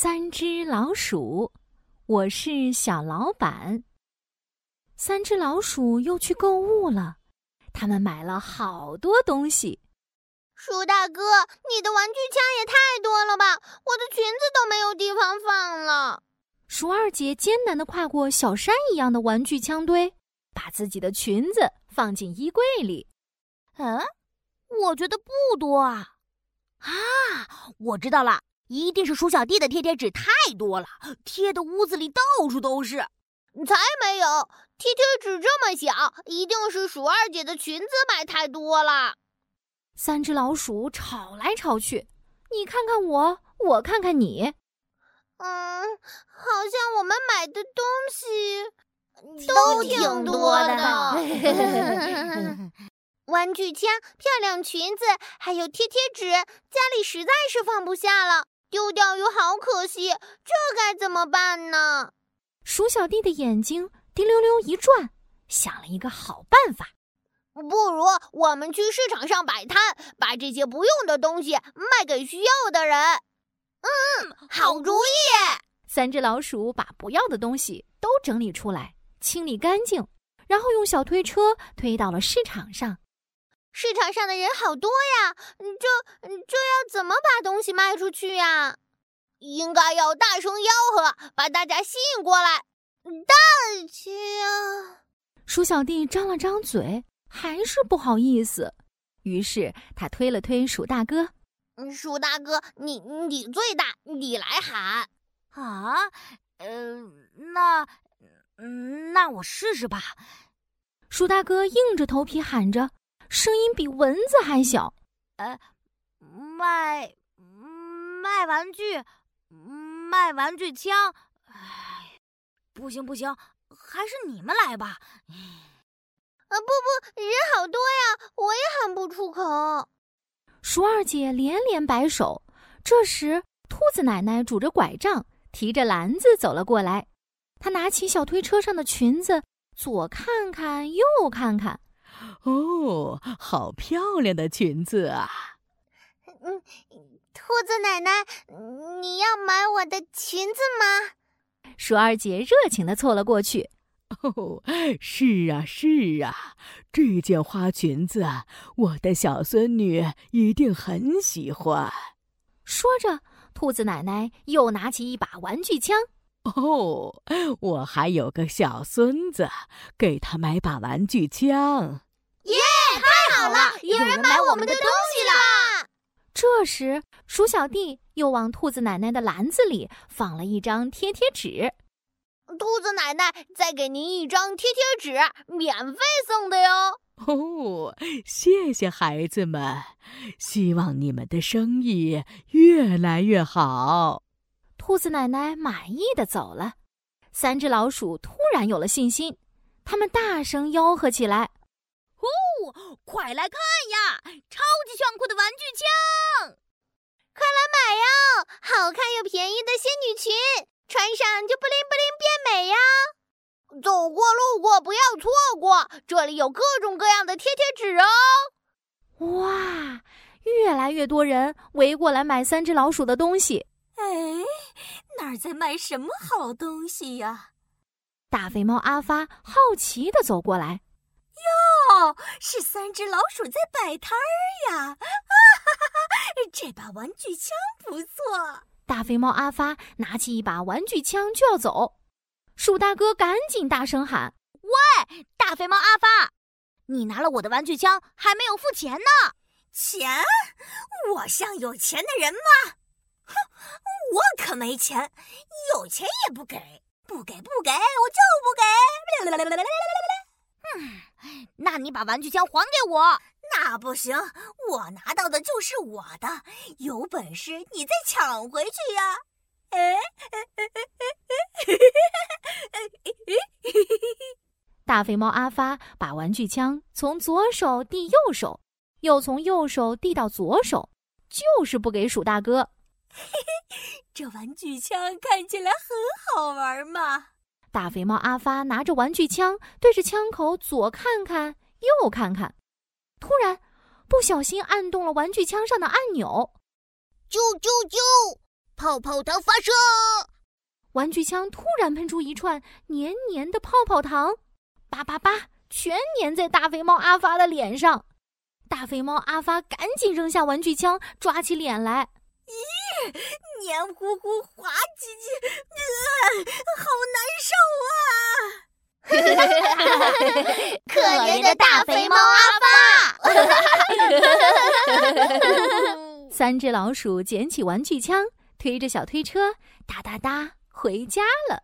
三只老鼠，我是小老板。三只老鼠又去购物了，他们买了好多东西。鼠大哥，你的玩具枪也太多了吧！我的裙子都没有地方放了。鼠二姐艰难地跨过小山一样的玩具枪堆，把自己的裙子放进衣柜里。嗯，我觉得不多啊。啊，我知道了，一定是鼠小弟的贴贴纸太多了，贴的屋子里到处都是。才没有，贴贴纸这么小，一定是鼠二姐的裙子买太多了。三只老鼠吵来吵去，你看看我，我看看你。嗯，好像我们买的东西都挺多的。玩具枪、漂亮裙子，还有贴贴纸，家里实在是放不下了，丢掉又好可惜，这该怎么办呢？鼠小弟的眼睛滴溜溜一转，想了一个好办法。不如我们去市场上摆摊，把这些不用的东西卖给需要的人。嗯，好主意。三只老鼠把不要的东西都整理出来，清理干净，然后用小推车推到了市场上。市场上的人好多呀，这这要怎么把东西卖出去呀？应该要大声吆喝，把大家吸引过来。大枪，鼠小弟张了张嘴。还是不好意思，于是他推了推鼠大哥。鼠大哥，你你最大，你来喊啊？呃，那那我试试吧。鼠大哥硬着头皮喊着，声音比蚊子还小。呃，卖卖玩具，卖玩具枪。哎，不行不行，还是你们来吧。啊不不，人好多呀，我也喊不出口。鼠二姐连连摆手。这时，兔子奶奶拄着拐杖，提着篮子走了过来。她拿起小推车上的裙子，左看看，右看看。哦，好漂亮的裙子啊！嗯，兔子奶奶，你要买我的裙子吗？鼠二姐热情地凑了过去。哦，是啊，是啊，这件花裙子，我的小孙女一定很喜欢。说着，兔子奶奶又拿起一把玩具枪。哦，我还有个小孙子，给他买把玩具枪。耶，太好了，有人买我们的东西啦！这时，鼠小弟又往兔子奶奶的篮子里放了一张贴贴纸。兔子奶奶，再给您一张贴贴纸，免费送的哟！哦，谢谢孩子们，希望你们的生意越来越好。兔子奶奶满意的走了。三只老鼠突然有了信心，他们大声吆喝起来：“哦，快来看呀，超级炫酷的玩具枪！快来买呀，好看又便宜的仙女裙！”穿上就不灵不灵变美呀！走过路过不要错过，这里有各种各样的贴贴纸哦！哇，越来越多人围过来买三只老鼠的东西。哎，哪儿在卖什么好东西呀？大肥猫阿发好奇的走过来。哟，是三只老鼠在摆摊儿呀！啊哈哈哈，这把玩具枪不错。大肥猫阿发拿起一把玩具枪就要走，鼠大哥赶紧大声喊：“喂，大肥猫阿发，你拿了我的玩具枪还没有付钱呢！钱？我像有钱的人吗？哼，我可没钱，有钱也不给，不给不给，我就不给！嗯，那你把玩具枪还给我。”那不行，我拿到的就是我的，有本事你再抢回去呀！哎，大肥猫阿发把玩具枪从左手递右手，又从右手递到左手，就是不给鼠大哥。这玩具枪看起来很好玩嘛！大肥猫阿发拿着玩具枪，对着枪口左看看，右看看。突然，不小心按动了玩具枪上的按钮，啾啾啾！泡泡糖发射！玩具枪突然喷出一串黏黏的泡泡糖，叭叭叭，全粘在大肥猫阿发的脸上。大肥猫阿发赶紧扔下玩具枪，抓起脸来。咦，黏糊糊、滑唧唧，呃，好难受啊！可怜的大肥猫阿发。三只老鼠捡起玩具枪，推着小推车，哒哒哒回家了。